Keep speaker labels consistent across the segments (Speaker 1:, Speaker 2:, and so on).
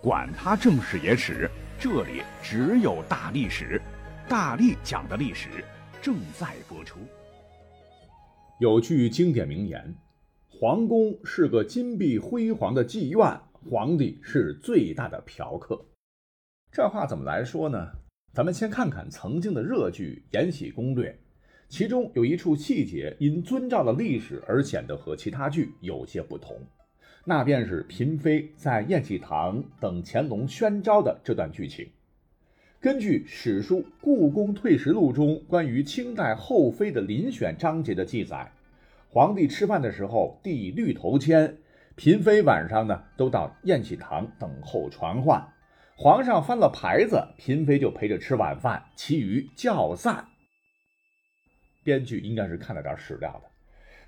Speaker 1: 管他正史野史，这里只有大历史，大力讲的历史正在播出。
Speaker 2: 有句经典名言：“皇宫是个金碧辉煌的妓院，皇帝是最大的嫖客。”这话怎么来说呢？咱们先看看曾经的热剧《延禧攻略》，其中有一处细节因遵照了历史而显得和其他剧有些不同。那便是嫔妃在宴喜堂等乾隆宣召的这段剧情。根据史书《故宫退食录》中关于清代后妃的遴选章节的记载，皇帝吃饭的时候递绿头签，嫔妃晚上呢都到宴喜堂等候传唤。皇上翻了牌子，嫔妃就陪着吃晚饭，其余叫散。编剧应该是看了点史料的。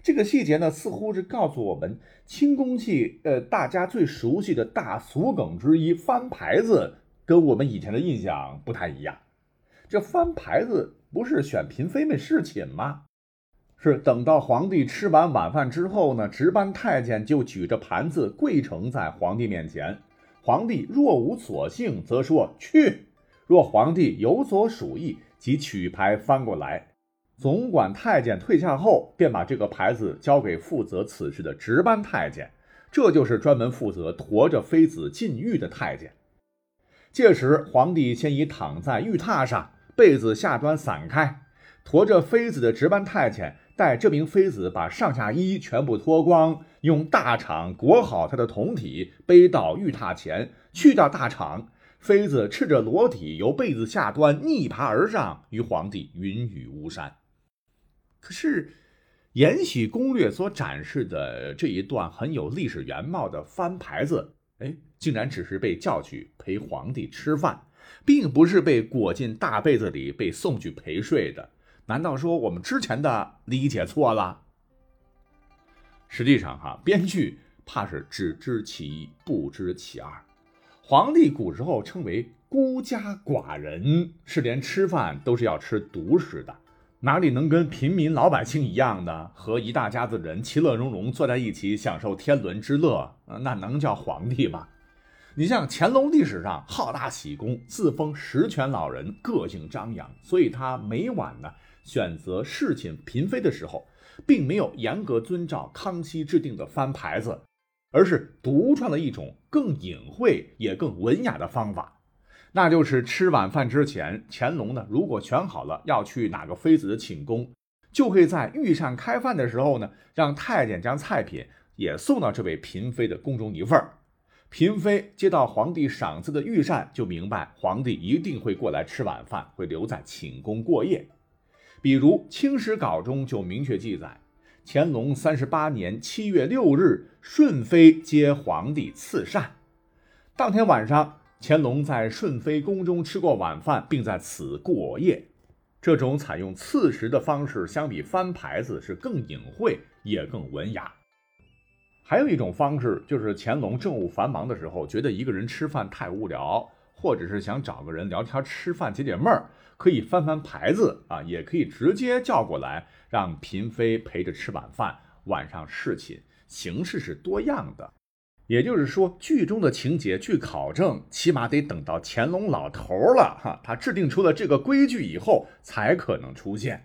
Speaker 2: 这个细节呢，似乎是告诉我们清宫戏，呃，大家最熟悉的大俗梗之一——翻牌子，跟我们以前的印象不太一样。这翻牌子不是选嫔妃们侍寝吗？是等到皇帝吃完晚饭之后呢，值班太监就举着盘子跪呈在皇帝面前。皇帝若无所幸，则说去；若皇帝有所属意，即取牌翻过来。总管太监退下后，便把这个牌子交给负责此事的值班太监，这就是专门负责驮着妃子进狱的太监。届时，皇帝先已躺在玉榻上，被子下端散开，驮着妃子的值班太监带这名妃子把上下衣全部脱光，用大氅裹好她的胴体，背到玉榻前，去掉大氅，妃子赤着裸体由被子下端逆爬而上，与皇帝云雨巫山。可是，《延禧攻略》所展示的这一段很有历史原貌的翻牌子，哎，竟然只是被叫去陪皇帝吃饭，并不是被裹进大被子里被送去陪睡的。难道说我们之前的理解错了？实际上，哈，编剧怕是只知其一，不知其二。皇帝古时候称为孤家寡人，是连吃饭都是要吃独食的。哪里能跟平民老百姓一样的和一大家子人其乐融融坐在一起享受天伦之乐？那能叫皇帝吗？你像乾隆历史上好大喜功，自封十全老人，个性张扬，所以他每晚呢选择侍寝嫔妃的时候，并没有严格遵照康熙制定的翻牌子，而是独创了一种更隐晦也更文雅的方法。那就是吃晚饭之前，乾隆呢，如果选好了要去哪个妃子的寝宫，就会在御膳开饭的时候呢，让太监将菜品也送到这位嫔妃的宫中一份儿。嫔妃接到皇帝赏赐的御膳，就明白皇帝一定会过来吃晚饭，会留在寝宫过夜。比如《清史稿》中就明确记载，乾隆三十八年七月六日，顺妃接皇帝赐膳，当天晚上。乾隆在顺妃宫中吃过晚饭，并在此过夜。这种采用赐食的方式，相比翻牌子是更隐晦也更文雅。还有一种方式，就是乾隆政务繁忙的时候，觉得一个人吃饭太无聊，或者是想找个人聊天吃饭解解闷儿，可以翻翻牌子啊，也可以直接叫过来让嫔妃陪着吃晚饭，晚上侍寝，形式是多样的。也就是说，剧中的情节，据考证，起码得等到乾隆老头了哈，他制定出了这个规矩以后，才可能出现。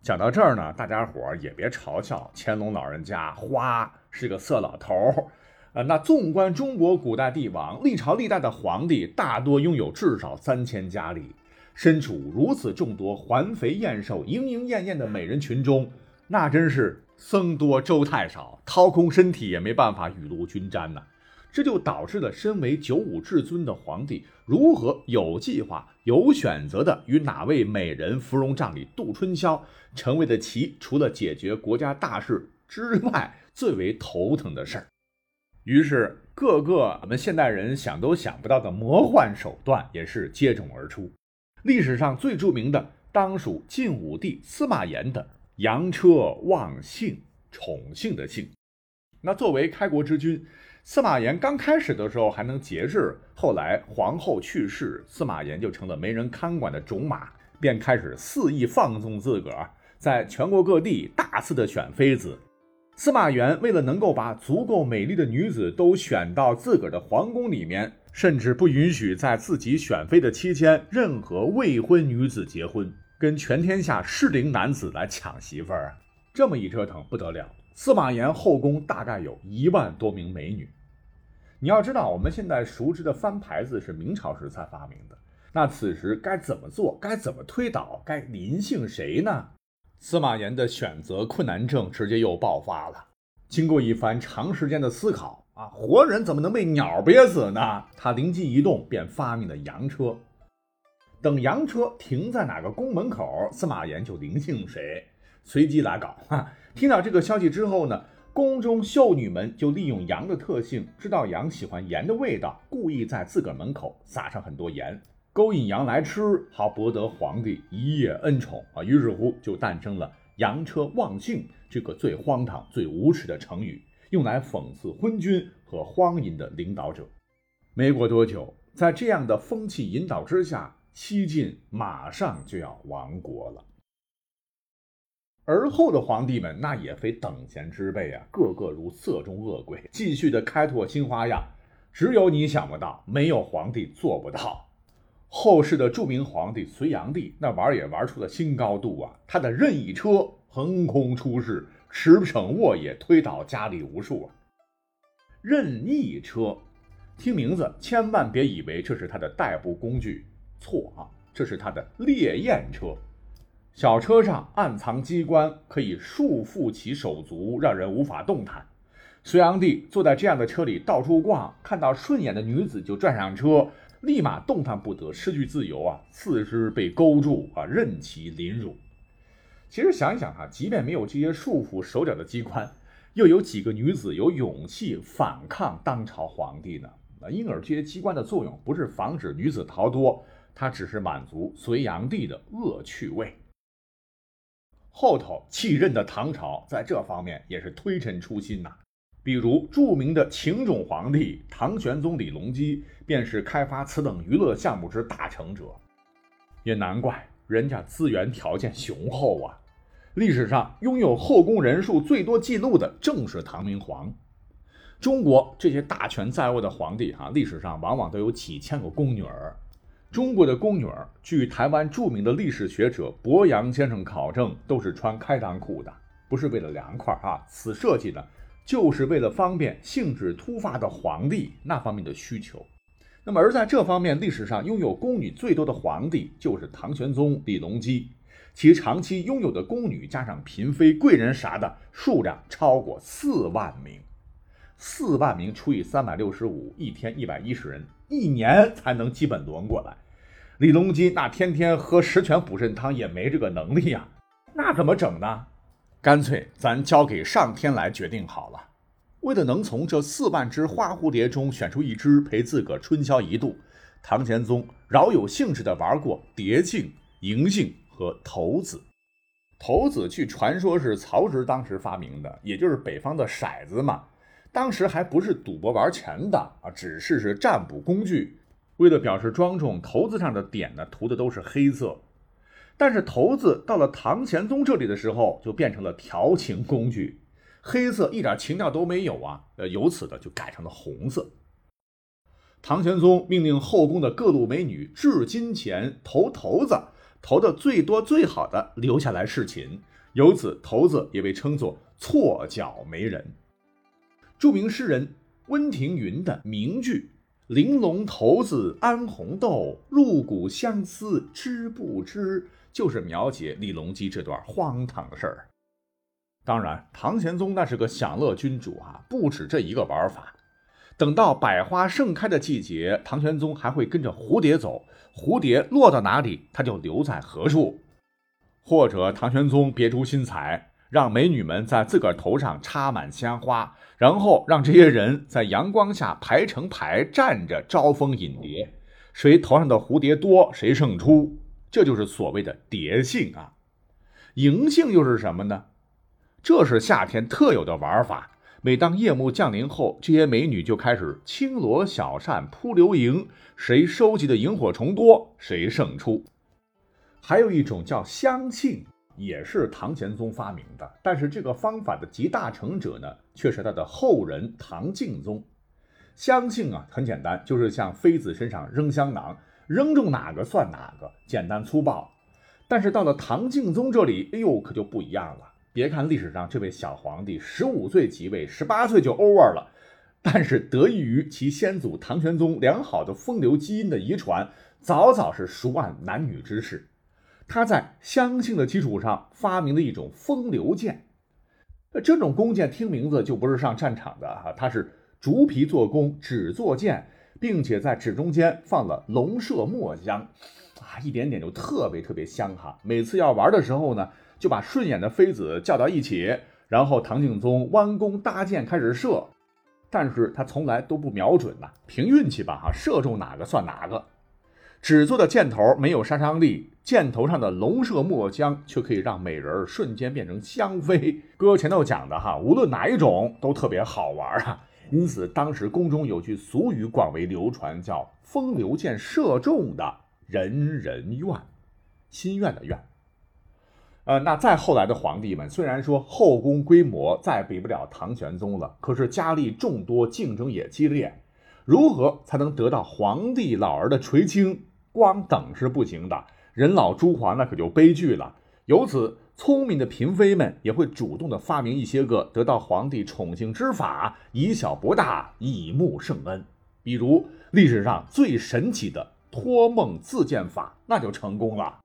Speaker 2: 讲到这儿呢，大家伙儿也别嘲笑乾隆老人家花是个色老头儿啊。那纵观中国古代帝王，历朝历代的皇帝大多拥有至少三千佳丽，身处如此众多环肥燕瘦、莺莺燕燕的美人群中，那真是。僧多粥太少，掏空身体也没办法雨露均沾呐，这就导致了身为九五至尊的皇帝，如何有计划、有选择的与哪位美人芙蓉帐里度春宵，成为了其除了解决国家大事之外最为头疼的事儿。于是，各个我们现代人想都想不到的魔幻手段也是接踵而出。历史上最著名的，当属晋武帝司马炎的。扬车忘幸，宠幸的幸。那作为开国之君，司马炎刚开始的时候还能节制，后来皇后去世，司马炎就成了没人看管的种马，便开始肆意放纵自个儿，在全国各地大肆的选妃子。司马炎为了能够把足够美丽的女子都选到自个儿的皇宫里面，甚至不允许在自己选妃的期间任何未婚女子结婚，跟全天下适龄男子来抢媳妇儿啊！这么一折腾不得了，司马炎后宫大概有一万多名美女。你要知道，我们现在熟知的翻牌子是明朝时才发明的，那此时该怎么做？该怎么推倒？该临幸谁呢？司马炎的选择困难症直接又爆发了。经过一番长时间的思考啊，活人怎么能被鸟憋死呢？他灵机一动，便发明了洋车。等羊车停在哪个宫门口，司马炎就临幸谁，随机来搞。哈，听到这个消息之后呢，宫中秀女们就利用羊的特性，知道羊喜欢盐的味道，故意在自个儿门口撒上很多盐。勾引羊来吃，好博得皇帝一夜恩宠啊！于是乎就诞生了“羊车忘幸”这个最荒唐、最无耻的成语，用来讽刺昏君和荒淫的领导者。没过多久，在这样的风气引导之下，西晋马上就要亡国了。而后的皇帝们那也非等闲之辈啊，个个如色中恶鬼，继续的开拓新花样。只有你想不到，没有皇帝做不到。后世的著名皇帝隋炀帝，那玩也玩出了新高度啊！他的任意车横空出世，驰骋沃野，推倒佳丽无数啊！任意车，听名字千万别以为这是他的代步工具，错啊！这是他的猎焰车。小车上暗藏机关，可以束缚其手足，让人无法动弹。隋炀帝坐在这样的车里到处逛，看到顺眼的女子就转上车。立马动弹不得，失去自由啊！四肢被勾住啊，任其凌辱。其实想一想哈，即便没有这些束缚手脚的机关，又有几个女子有勇气反抗当朝皇帝呢？啊因而这些机关的作用不是防止女子逃脱，它只是满足隋炀帝的恶趣味。后头继任的唐朝在这方面也是推陈出新呐。比如著名的情种皇帝唐玄宗李隆基，便是开发此等娱乐项目之大成者。也难怪人家资源条件雄厚啊！历史上拥有后宫人数最多记录的正是唐明皇。中国这些大权在握的皇帝哈，历史上往往都有几千个宫女儿。中国的宫女儿，据台湾著名的历史学者博洋先生考证，都是穿开裆裤的，不是为了凉快啊！此设计呢？就是为了方便兴致突发的皇帝那方面的需求。那么，而在这方面，历史上拥有宫女最多的皇帝就是唐玄宗李隆基，其长期拥有的宫女加上嫔妃、贵人啥的数量超过四万名。四万名除以三百六十五，一天一百一十人，一年才能基本轮过来。李隆基那天天喝十全补肾汤也没这个能力呀，那怎么整呢？干脆咱交给上天来决定好了。为了能从这四万只花蝴蝶中选出一只陪自个春宵一度，唐玄宗饶有兴致地玩过蝶镜、银杏和骰子。骰子据传说是曹植当时发明的，也就是北方的骰子嘛。当时还不是赌博玩钱的啊，只是是占卜工具。为了表示庄重，骰子上的点呢涂的都是黑色。但是骰子到了唐玄宗这里的时候，就变成了调情工具，黑色一点情调都没有啊！呃，由此呢就改成了红色。唐玄宗命令后宫的各路美女掷金钱投骰子，投的最多最好的留下来侍寝，由此骰子也被称作错脚媒人。著名诗人温庭筠的名句。玲珑骰子安红豆，入骨相思知不知？就是描写李隆基这段荒唐的事儿。当然，唐玄宗那是个享乐君主啊，不止这一个玩法。等到百花盛开的季节，唐玄宗还会跟着蝴蝶走，蝴蝶落到哪里，他就留在何处。或者，唐玄宗别出心裁。让美女们在自个儿头上插满鲜花，然后让这些人在阳光下排成排站着招蜂引蝶，谁头上的蝴蝶多，谁胜出。这就是所谓的蝶性啊。迎性又是什么呢？这是夏天特有的玩法。每当夜幕降临后，这些美女就开始轻罗小扇扑流萤，谁收集的萤火虫多，谁胜出。还有一种叫香性。也是唐玄宗发明的，但是这个方法的集大成者呢，却是他的后人唐敬宗。相信啊，很简单，就是向妃子身上扔香囊，扔中哪个算哪个，简单粗暴。但是到了唐敬宗这里，哎呦，可就不一样了。别看历史上这位小皇帝十五岁即位，十八岁就 over 了，但是得益于其先祖唐玄宗良好的风流基因的遗传，早早是熟谙男女之事。他在相性的基础上发明了一种风流剑，这种弓箭听名字就不是上战场的哈，它是。竹皮做弓，纸做箭，并且在纸中间放了龙麝墨香，啊，一点点就特别特别香哈。每次要玩的时候呢，就把顺眼的妃子叫到一起，然后唐敬宗弯弓搭箭开始射，但是他从来都不瞄准呐，凭运气吧哈，射中哪个算哪个。纸做的箭头没有杀伤力，箭头上的龙麝墨香却可以让美人瞬间变成香妃。哥前头讲的哈，无论哪一种都特别好玩啊。因此，当时宫中有句俗语广为流传，叫“风流箭射中的人人愿”，心愿的愿。呃，那再后来的皇帝们，虽然说后宫规模再比不了唐玄宗了，可是佳丽众多，竞争也激烈，如何才能得到皇帝老儿的垂青？光等是不行的，人老珠黄那可就悲剧了。由此。聪明的嫔妃们也会主动的发明一些个得到皇帝宠幸之法，以小博大，以慕圣恩。比如历史上最神奇的托梦自荐法，那就成功了。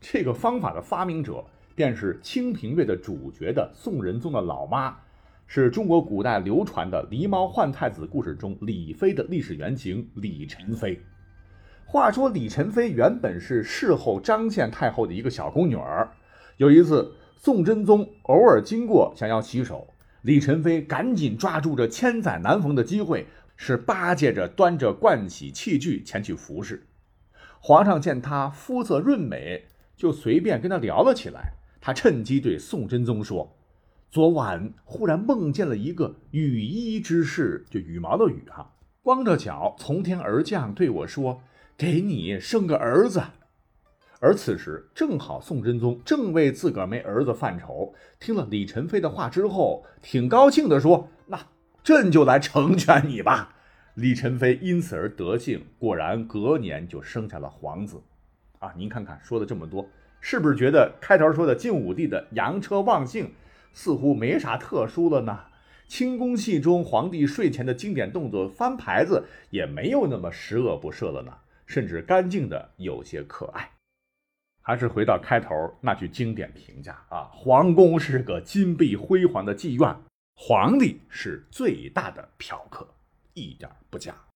Speaker 2: 这个方法的发明者便是《清平乐》的主角的宋仁宗的老妈，是中国古代流传的狸猫换太子故事中李妃的历史原型李宸妃。话说李宸妃原本是事后张献太后的一个小宫女儿。有一次，宋真宗偶尔经过，想要洗手，李宸妃赶紧抓住这千载难逢的机会，是巴结着端着盥洗器具前去服侍。皇上见她肤色润美，就随便跟她聊了起来。他趁机对宋真宗说：“昨晚忽然梦见了一个羽衣之士，就羽毛的羽哈，光着脚从天而降，对我说：‘给你生个儿子。’”而此时正好宋真宗正为自个儿没儿子犯愁，听了李宸妃的话之后，挺高兴的说：“那朕就来成全你吧。”李宸妃因此而得幸，果然隔年就生下了皇子。啊，您看看说了这么多，是不是觉得开头说的晋武帝的扬车望性似乎没啥特殊了呢？清宫戏中皇帝睡前的经典动作翻牌子也没有那么十恶不赦了呢，甚至干净的有些可爱。还是回到开头那句经典评价啊，皇宫是个金碧辉煌的妓院，皇帝是最大的嫖客，一点不假。